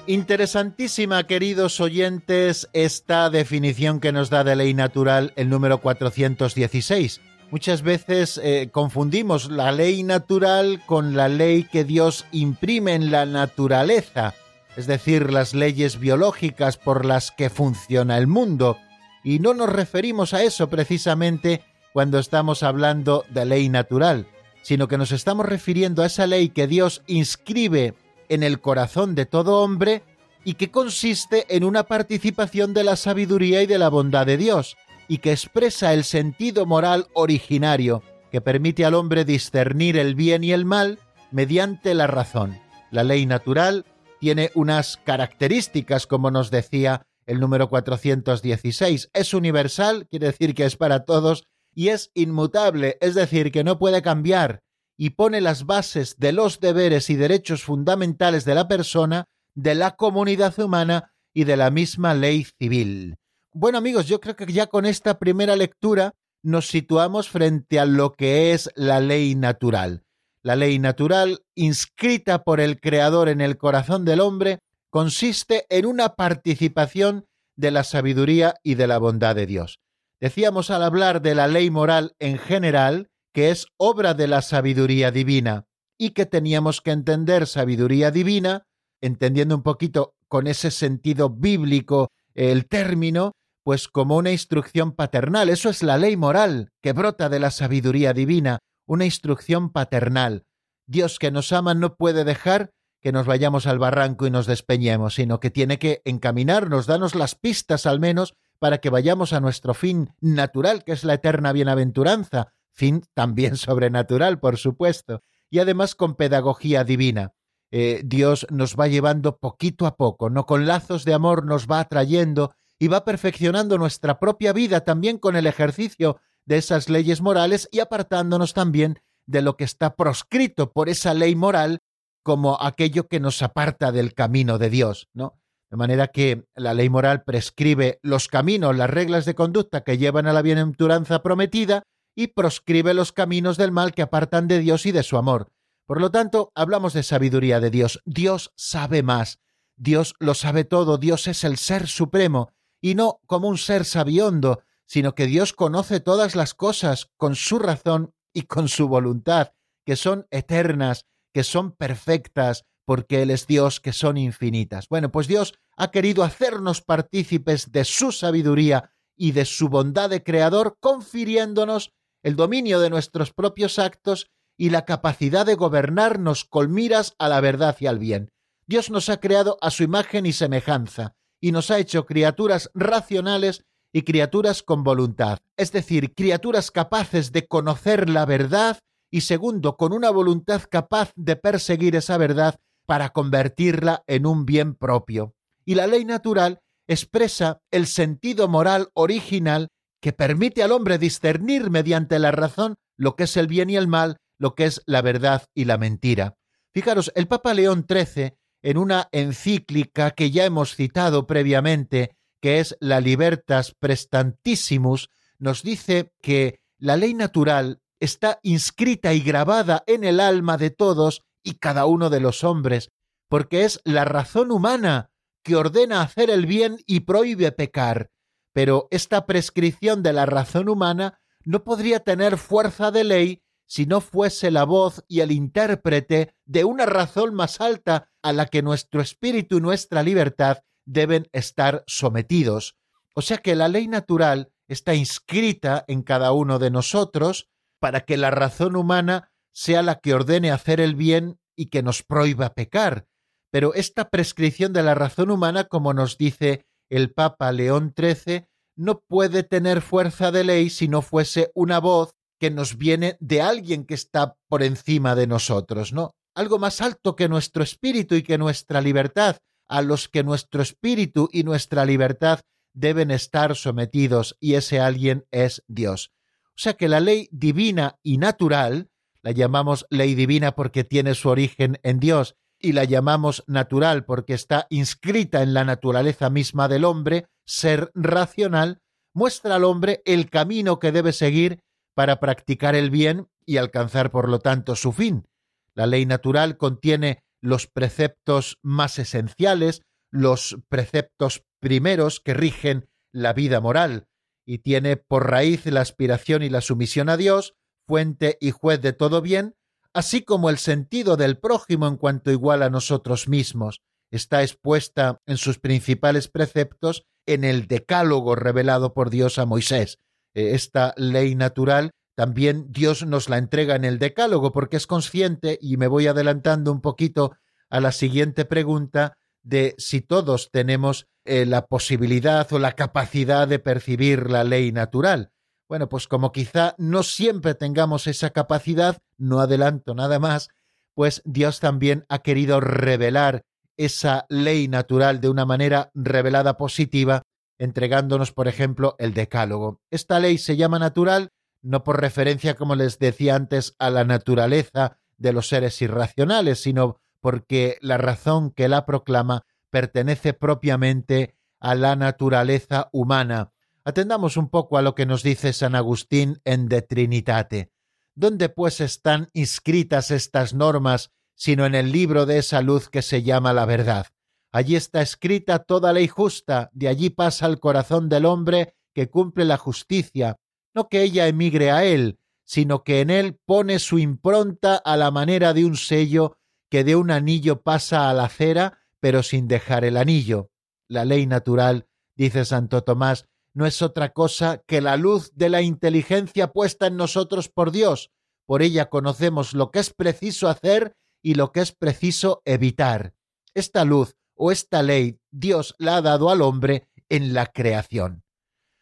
Interesantísima, queridos oyentes, esta definición que nos da de ley natural el número 416. Muchas veces eh, confundimos la ley natural con la ley que Dios imprime en la naturaleza, es decir, las leyes biológicas por las que funciona el mundo. Y no nos referimos a eso precisamente cuando estamos hablando de ley natural, sino que nos estamos refiriendo a esa ley que Dios inscribe en el corazón de todo hombre y que consiste en una participación de la sabiduría y de la bondad de Dios, y que expresa el sentido moral originario que permite al hombre discernir el bien y el mal mediante la razón. La ley natural tiene unas características, como nos decía el número 416. Es universal, quiere decir que es para todos, y es inmutable, es decir, que no puede cambiar, y pone las bases de los deberes y derechos fundamentales de la persona, de la comunidad humana y de la misma ley civil. Bueno amigos, yo creo que ya con esta primera lectura nos situamos frente a lo que es la ley natural. La ley natural, inscrita por el Creador en el corazón del hombre, consiste en una participación de la sabiduría y de la bondad de Dios. Decíamos al hablar de la ley moral en general que es obra de la sabiduría divina y que teníamos que entender sabiduría divina, entendiendo un poquito con ese sentido bíblico el término, pues como una instrucción paternal. Eso es la ley moral que brota de la sabiduría divina, una instrucción paternal. Dios que nos ama no puede dejar que nos vayamos al barranco y nos despeñemos, sino que tiene que encaminarnos, darnos las pistas al menos para que vayamos a nuestro fin natural, que es la eterna bienaventuranza, fin también sobrenatural, por supuesto, y además con pedagogía divina. Eh, Dios nos va llevando poquito a poco, no con lazos de amor nos va atrayendo y va perfeccionando nuestra propia vida también con el ejercicio de esas leyes morales y apartándonos también de lo que está proscrito por esa ley moral como aquello que nos aparta del camino de Dios, ¿no? De manera que la ley moral prescribe los caminos, las reglas de conducta que llevan a la bienaventuranza prometida y proscribe los caminos del mal que apartan de Dios y de su amor. Por lo tanto, hablamos de sabiduría de Dios. Dios sabe más. Dios lo sabe todo. Dios es el ser supremo, y no como un ser sabiondo, sino que Dios conoce todas las cosas con su razón y con su voluntad, que son eternas, que son perfectas, porque Él es Dios, que son infinitas. Bueno, pues Dios ha querido hacernos partícipes de su sabiduría y de su bondad de creador, confiriéndonos el dominio de nuestros propios actos y la capacidad de gobernarnos con miras a la verdad y al bien. Dios nos ha creado a su imagen y semejanza, y nos ha hecho criaturas racionales y criaturas con voluntad, es decir, criaturas capaces de conocer la verdad y segundo, con una voluntad capaz de perseguir esa verdad para convertirla en un bien propio. Y la ley natural expresa el sentido moral original que permite al hombre discernir mediante la razón lo que es el bien y el mal, lo que es la verdad y la mentira. Fijaros, el Papa León XIII, en una encíclica que ya hemos citado previamente, que es la Libertas Prestantissimus, nos dice que la ley natural está inscrita y grabada en el alma de todos y cada uno de los hombres, porque es la razón humana que ordena hacer el bien y prohíbe pecar, pero esta prescripción de la razón humana no podría tener fuerza de ley si no fuese la voz y el intérprete de una razón más alta a la que nuestro espíritu y nuestra libertad deben estar sometidos. O sea que la ley natural está inscrita en cada uno de nosotros para que la razón humana sea la que ordene hacer el bien y que nos prohíba pecar. Pero esta prescripción de la razón humana, como nos dice el Papa León XIII no puede tener fuerza de ley si no fuese una voz que nos viene de alguien que está por encima de nosotros, ¿no? Algo más alto que nuestro espíritu y que nuestra libertad, a los que nuestro espíritu y nuestra libertad deben estar sometidos, y ese alguien es Dios. O sea que la ley divina y natural, la llamamos ley divina porque tiene su origen en Dios, y la llamamos natural porque está inscrita en la naturaleza misma del hombre, ser racional, muestra al hombre el camino que debe seguir para practicar el bien y alcanzar por lo tanto su fin. La ley natural contiene los preceptos más esenciales, los preceptos primeros que rigen la vida moral, y tiene por raíz la aspiración y la sumisión a Dios, fuente y juez de todo bien, así como el sentido del prójimo en cuanto igual a nosotros mismos. Está expuesta en sus principales preceptos en el decálogo revelado por Dios a Moisés. Eh, esta ley natural también Dios nos la entrega en el decálogo porque es consciente, y me voy adelantando un poquito a la siguiente pregunta, de si todos tenemos eh, la posibilidad o la capacidad de percibir la ley natural. Bueno, pues como quizá no siempre tengamos esa capacidad, no adelanto nada más, pues Dios también ha querido revelar esa ley natural de una manera revelada positiva, entregándonos, por ejemplo, el decálogo. Esta ley se llama natural no por referencia, como les decía antes, a la naturaleza de los seres irracionales, sino porque la razón que la proclama pertenece propiamente a la naturaleza humana. Atendamos un poco a lo que nos dice San Agustín en De Trinitate. ¿Dónde pues están inscritas estas normas sino en el libro de esa luz que se llama la verdad? Allí está escrita toda ley justa, de allí pasa el corazón del hombre que cumple la justicia, no que ella emigre a él, sino que en él pone su impronta a la manera de un sello que de un anillo pasa a la cera, pero sin dejar el anillo. La ley natural, dice Santo Tomás, no es otra cosa que la luz de la inteligencia puesta en nosotros por Dios. Por ella conocemos lo que es preciso hacer y lo que es preciso evitar. Esta luz o esta ley Dios la ha dado al hombre en la creación.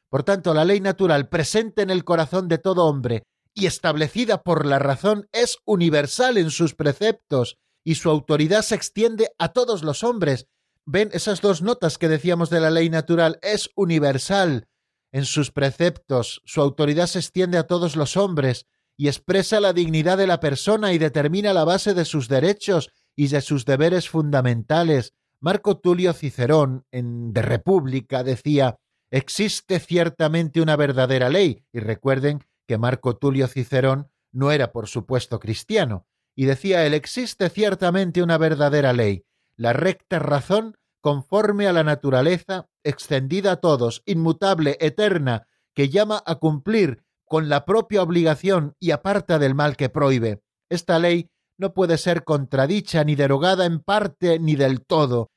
Por tanto, la ley natural presente en el corazón de todo hombre y establecida por la razón es universal en sus preceptos y su autoridad se extiende a todos los hombres. Ven esas dos notas que decíamos de la ley natural, es universal en sus preceptos, su autoridad se extiende a todos los hombres y expresa la dignidad de la persona y determina la base de sus derechos y de sus deberes fundamentales. Marco Tulio Cicerón, en De República, decía existe ciertamente una verdadera ley, y recuerden que Marco Tulio Cicerón no era, por supuesto, cristiano, y decía él, existe ciertamente una verdadera ley, la recta razón conforme a la naturaleza, extendida a todos, inmutable, eterna, que llama a cumplir con la propia obligación y aparta del mal que prohíbe. Esta ley no puede ser contradicha ni derogada en parte ni del todo.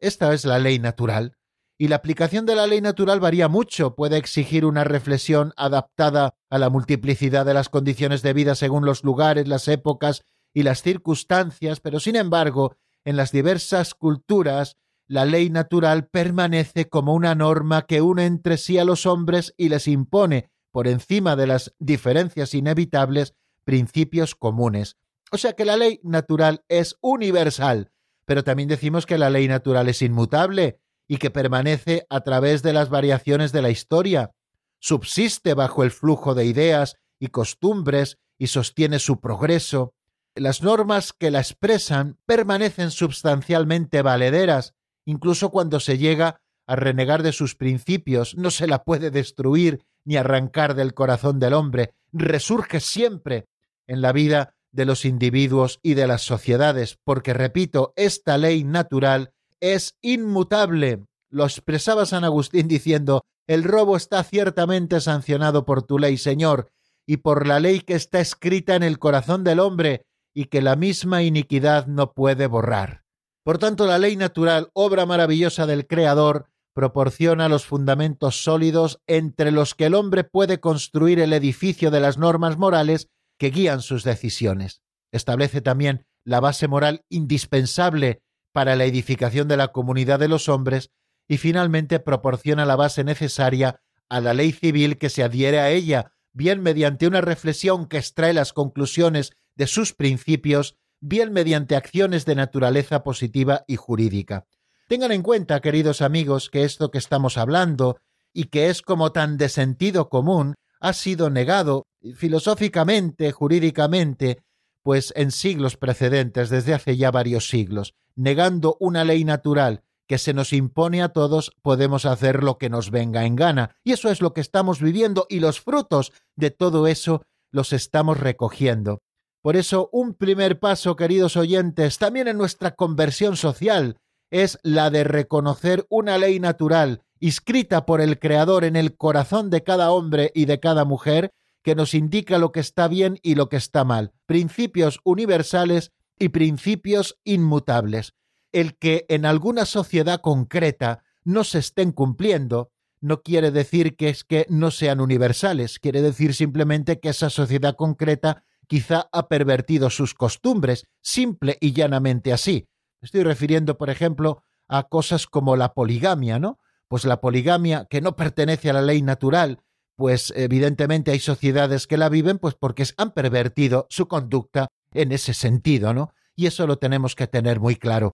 esta es la ley natural. Y la aplicación de la ley natural varía mucho, puede exigir una reflexión adaptada a la multiplicidad de las condiciones de vida según los lugares, las épocas y las circunstancias, pero sin embargo, en las diversas culturas, la ley natural permanece como una norma que une entre sí a los hombres y les impone, por encima de las diferencias inevitables, principios comunes. O sea que la ley natural es universal, pero también decimos que la ley natural es inmutable y que permanece a través de las variaciones de la historia, subsiste bajo el flujo de ideas y costumbres y sostiene su progreso, las normas que la expresan permanecen sustancialmente valederas, incluso cuando se llega a renegar de sus principios, no se la puede destruir ni arrancar del corazón del hombre, resurge siempre en la vida de los individuos y de las sociedades, porque, repito, esta ley natural es inmutable. Lo expresaba San Agustín diciendo, el robo está ciertamente sancionado por tu ley, Señor, y por la ley que está escrita en el corazón del hombre, y que la misma iniquidad no puede borrar. Por tanto, la ley natural, obra maravillosa del Creador, proporciona los fundamentos sólidos entre los que el hombre puede construir el edificio de las normas morales que guían sus decisiones. Establece también la base moral indispensable para la edificación de la comunidad de los hombres y finalmente proporciona la base necesaria a la ley civil que se adhiere a ella, bien mediante una reflexión que extrae las conclusiones de sus principios, bien mediante acciones de naturaleza positiva y jurídica. Tengan en cuenta, queridos amigos, que esto que estamos hablando, y que es como tan de sentido común, ha sido negado filosóficamente, jurídicamente, pues en siglos precedentes, desde hace ya varios siglos, negando una ley natural que se nos impone a todos, podemos hacer lo que nos venga en gana. Y eso es lo que estamos viviendo y los frutos de todo eso los estamos recogiendo. Por eso, un primer paso, queridos oyentes, también en nuestra conversión social, es la de reconocer una ley natural inscrita por el Creador en el corazón de cada hombre y de cada mujer, que nos indica lo que está bien y lo que está mal, principios universales y principios inmutables. El que en alguna sociedad concreta no se estén cumpliendo no quiere decir que es que no sean universales, quiere decir simplemente que esa sociedad concreta quizá ha pervertido sus costumbres, simple y llanamente así. Estoy refiriendo, por ejemplo, a cosas como la poligamia, ¿no? Pues la poligamia, que no pertenece a la ley natural, pues evidentemente hay sociedades que la viven, pues porque han pervertido su conducta en ese sentido, ¿no? Y eso lo tenemos que tener muy claro.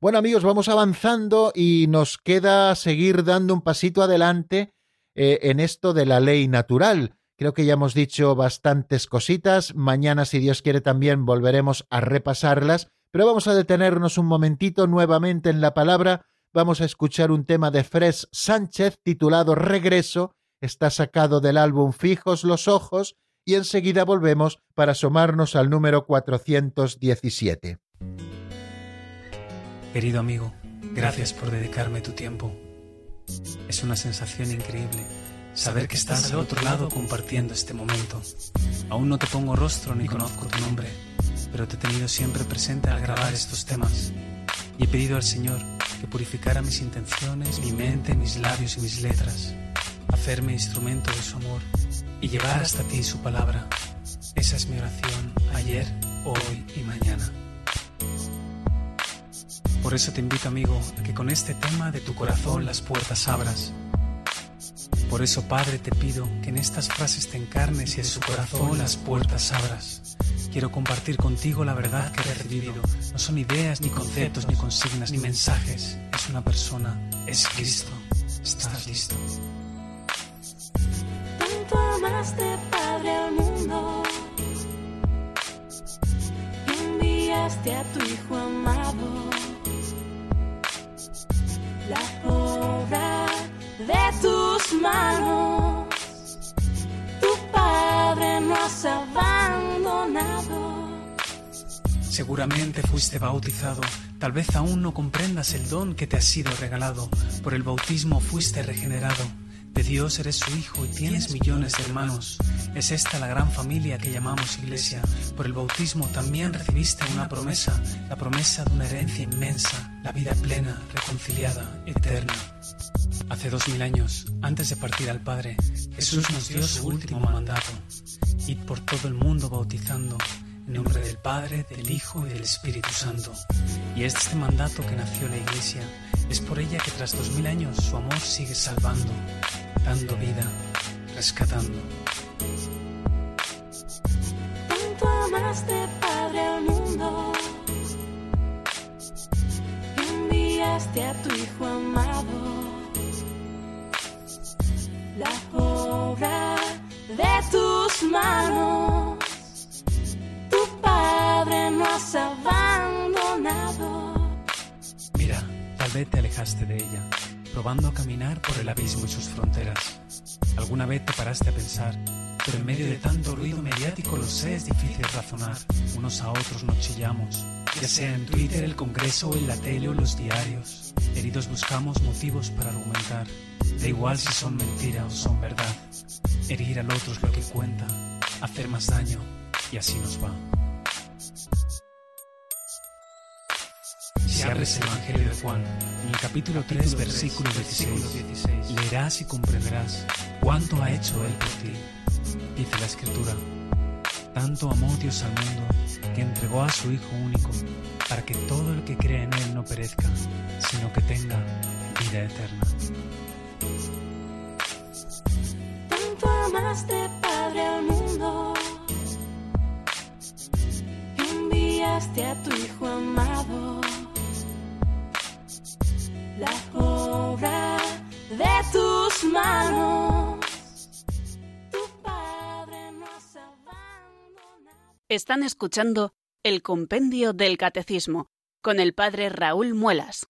Bueno amigos, vamos avanzando y nos queda seguir dando un pasito adelante eh, en esto de la ley natural. Creo que ya hemos dicho bastantes cositas. Mañana, si Dios quiere, también volveremos a repasarlas. Pero vamos a detenernos un momentito nuevamente en la palabra. Vamos a escuchar un tema de Fres Sánchez titulado Regreso. Está sacado del álbum Fijos los Ojos y enseguida volvemos para asomarnos al número 417. Querido amigo, gracias por dedicarme tu tiempo. Es una sensación increíble saber que estás al otro lado compartiendo este momento. Aún no te pongo rostro ni conozco tu nombre, pero te he tenido siempre presente al grabar estos temas. Y he pedido al Señor que purificara mis intenciones, mi mente, mis labios y mis letras, hacerme instrumento de su amor y llevar hasta ti su palabra. Esa es mi oración ayer, hoy y mañana. Por eso te invito, amigo, a que con este tema de tu corazón las puertas abras por eso, Padre, te pido que en estas frases te encarnes y en su corazón las puertas abras. Quiero compartir contigo la verdad que he recibido. No son ideas, ni conceptos, ni consignas, ni mensajes. Es una persona, es Cristo. ¿Estás listo? Tanto amaste, Padre, al mundo. enviaste a tu Hijo amado. La obra de tus manos. Tu Padre no has abandonado. Seguramente fuiste bautizado, tal vez aún no comprendas el don que te ha sido regalado. Por el bautismo fuiste regenerado. De Dios eres su hijo y tienes millones de hermanos. Es esta la gran familia que llamamos iglesia. Por el bautismo también recibiste una promesa, la promesa de una herencia inmensa, la vida plena, reconciliada, eterna. Hace dos mil años, antes de partir al Padre, Jesús nos dio su último mandato. Id por todo el mundo bautizando en nombre del Padre, del Hijo y del Espíritu Santo. Y es este mandato que nació la Iglesia. Es por ella que tras dos mil años su amor sigue salvando, dando vida, rescatando. Tanto amaste, Padre, al mundo. Enviaste a tu Hijo amado la obra de tus manos. Tu Padre no has abandonado. Mira, tal vez te alejaste de ella, probando a caminar por el abismo y sus fronteras. Alguna vez te paraste a pensar, pero en medio de tanto ruido mediático lo sé, es difícil razonar. Unos a otros nos chillamos, ya sea en Twitter, el Congreso, en la tele o los diarios. Heridos buscamos motivos para argumentar. Da igual si son mentira o son verdad. Herir al otro es lo que cuenta, hacer más daño y así nos va. Si abres el Evangelio de Juan, en el capítulo 3, versículo 16, leerás y comprenderás cuánto ha hecho Él por ti. Dice la Escritura, tanto amó Dios al mundo que entregó a su Hijo único para que todo el que cree en Él no perezca, sino que tenga vida eterna. Tanto amaste, Padre, al mundo. Enviaste a tu Hijo amado. La obra de tus manos. Tu Padre no has abandonado. Están escuchando el Compendio del Catecismo con el Padre Raúl Muelas.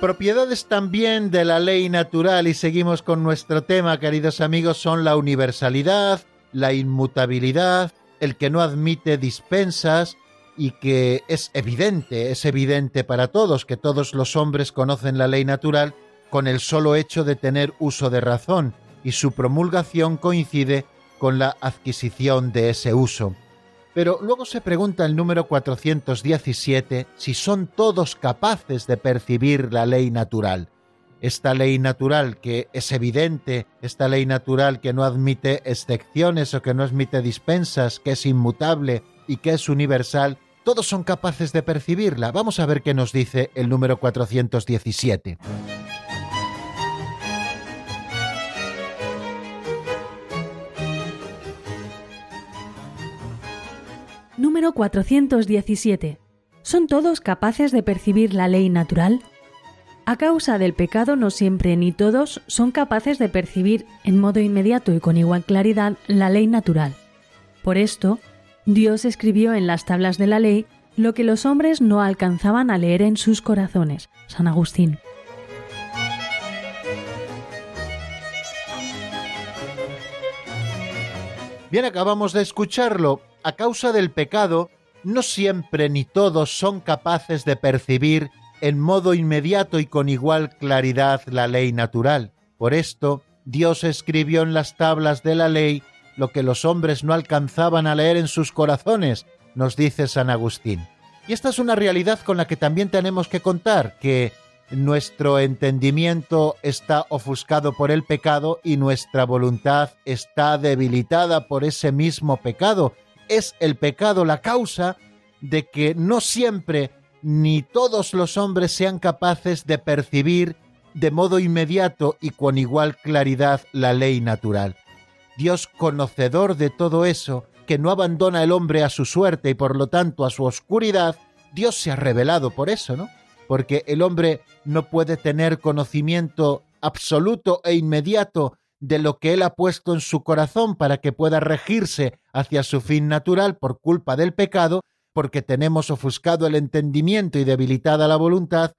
Propiedades también de la ley natural y seguimos con nuestro tema, queridos amigos, son la universalidad, la inmutabilidad, el que no admite dispensas y que es evidente, es evidente para todos que todos los hombres conocen la ley natural con el solo hecho de tener uso de razón y su promulgación coincide con la adquisición de ese uso. Pero luego se pregunta el número 417 si son todos capaces de percibir la ley natural. Esta ley natural que es evidente, esta ley natural que no admite excepciones o que no admite dispensas, que es inmutable y que es universal, todos son capaces de percibirla. Vamos a ver qué nos dice el número 417. Número 417. ¿Son todos capaces de percibir la ley natural? A causa del pecado no siempre ni todos son capaces de percibir en modo inmediato y con igual claridad la ley natural. Por esto, Dios escribió en las tablas de la ley lo que los hombres no alcanzaban a leer en sus corazones. San Agustín. Bien, acabamos de escucharlo. A causa del pecado, no siempre ni todos son capaces de percibir en modo inmediato y con igual claridad la ley natural. Por esto, Dios escribió en las tablas de la ley lo que los hombres no alcanzaban a leer en sus corazones, nos dice San Agustín. Y esta es una realidad con la que también tenemos que contar, que nuestro entendimiento está ofuscado por el pecado y nuestra voluntad está debilitada por ese mismo pecado. Es el pecado la causa de que no siempre ni todos los hombres sean capaces de percibir de modo inmediato y con igual claridad la ley natural. Dios conocedor de todo eso, que no abandona el hombre a su suerte y por lo tanto a su oscuridad, Dios se ha revelado por eso, ¿no? Porque el hombre no puede tener conocimiento absoluto e inmediato de lo que él ha puesto en su corazón para que pueda regirse hacia su fin natural por culpa del pecado, porque tenemos ofuscado el entendimiento y debilitada la voluntad,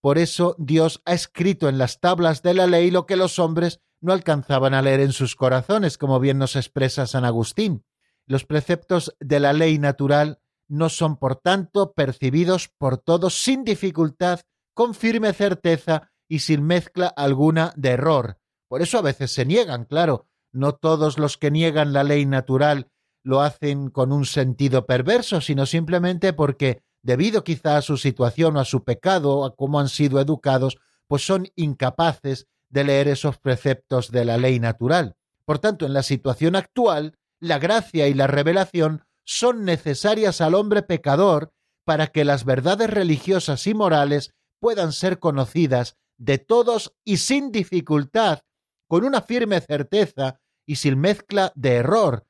por eso Dios ha escrito en las tablas de la ley lo que los hombres no alcanzaban a leer en sus corazones, como bien nos expresa San Agustín. Los preceptos de la ley natural no son, por tanto, percibidos por todos sin dificultad, con firme certeza y sin mezcla alguna de error. Por eso a veces se niegan, claro. No todos los que niegan la ley natural lo hacen con un sentido perverso, sino simplemente porque, debido quizá a su situación o a su pecado, o a cómo han sido educados, pues son incapaces de leer esos preceptos de la ley natural. Por tanto, en la situación actual, la gracia y la revelación son necesarias al hombre pecador para que las verdades religiosas y morales puedan ser conocidas de todos y sin dificultad, con una firme certeza y sin mezcla de error,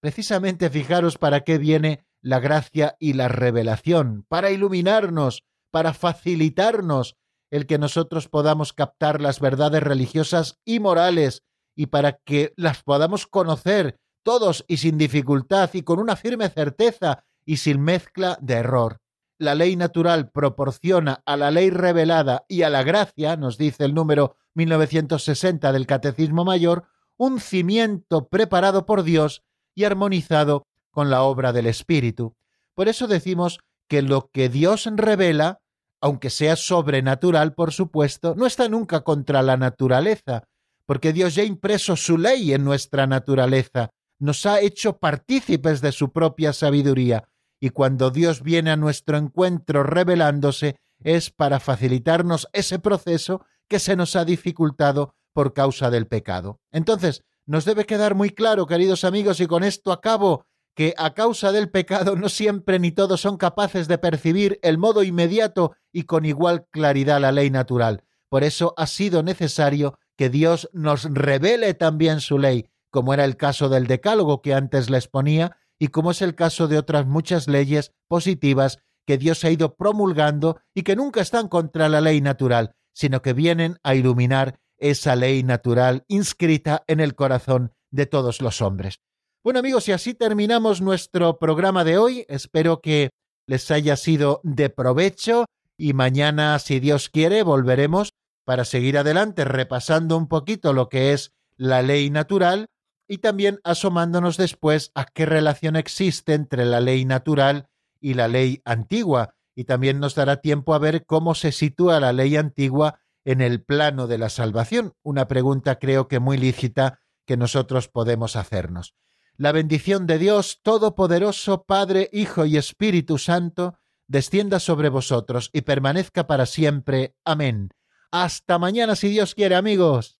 Precisamente fijaros para qué viene la gracia y la revelación, para iluminarnos, para facilitarnos el que nosotros podamos captar las verdades religiosas y morales y para que las podamos conocer todos y sin dificultad y con una firme certeza y sin mezcla de error. La ley natural proporciona a la ley revelada y a la gracia, nos dice el número 1960 del Catecismo Mayor, un cimiento preparado por Dios y armonizado con la obra del Espíritu. Por eso decimos que lo que Dios revela, aunque sea sobrenatural, por supuesto, no está nunca contra la naturaleza, porque Dios ya ha impreso su ley en nuestra naturaleza, nos ha hecho partícipes de su propia sabiduría, y cuando Dios viene a nuestro encuentro revelándose, es para facilitarnos ese proceso que se nos ha dificultado por causa del pecado. Entonces, nos debe quedar muy claro, queridos amigos, y con esto acabo, que a causa del pecado no siempre ni todos son capaces de percibir el modo inmediato y con igual claridad la ley natural. Por eso ha sido necesario que Dios nos revele también su ley, como era el caso del decálogo que antes les ponía, y como es el caso de otras muchas leyes positivas que Dios ha ido promulgando y que nunca están contra la ley natural, sino que vienen a iluminar esa ley natural inscrita en el corazón de todos los hombres. Bueno amigos, y así terminamos nuestro programa de hoy. Espero que les haya sido de provecho y mañana, si Dios quiere, volveremos para seguir adelante repasando un poquito lo que es la ley natural y también asomándonos después a qué relación existe entre la ley natural y la ley antigua, y también nos dará tiempo a ver cómo se sitúa la ley antigua en el plano de la salvación, una pregunta creo que muy lícita que nosotros podemos hacernos. La bendición de Dios Todopoderoso, Padre, Hijo y Espíritu Santo, descienda sobre vosotros y permanezca para siempre. Amén. Hasta mañana si Dios quiere, amigos.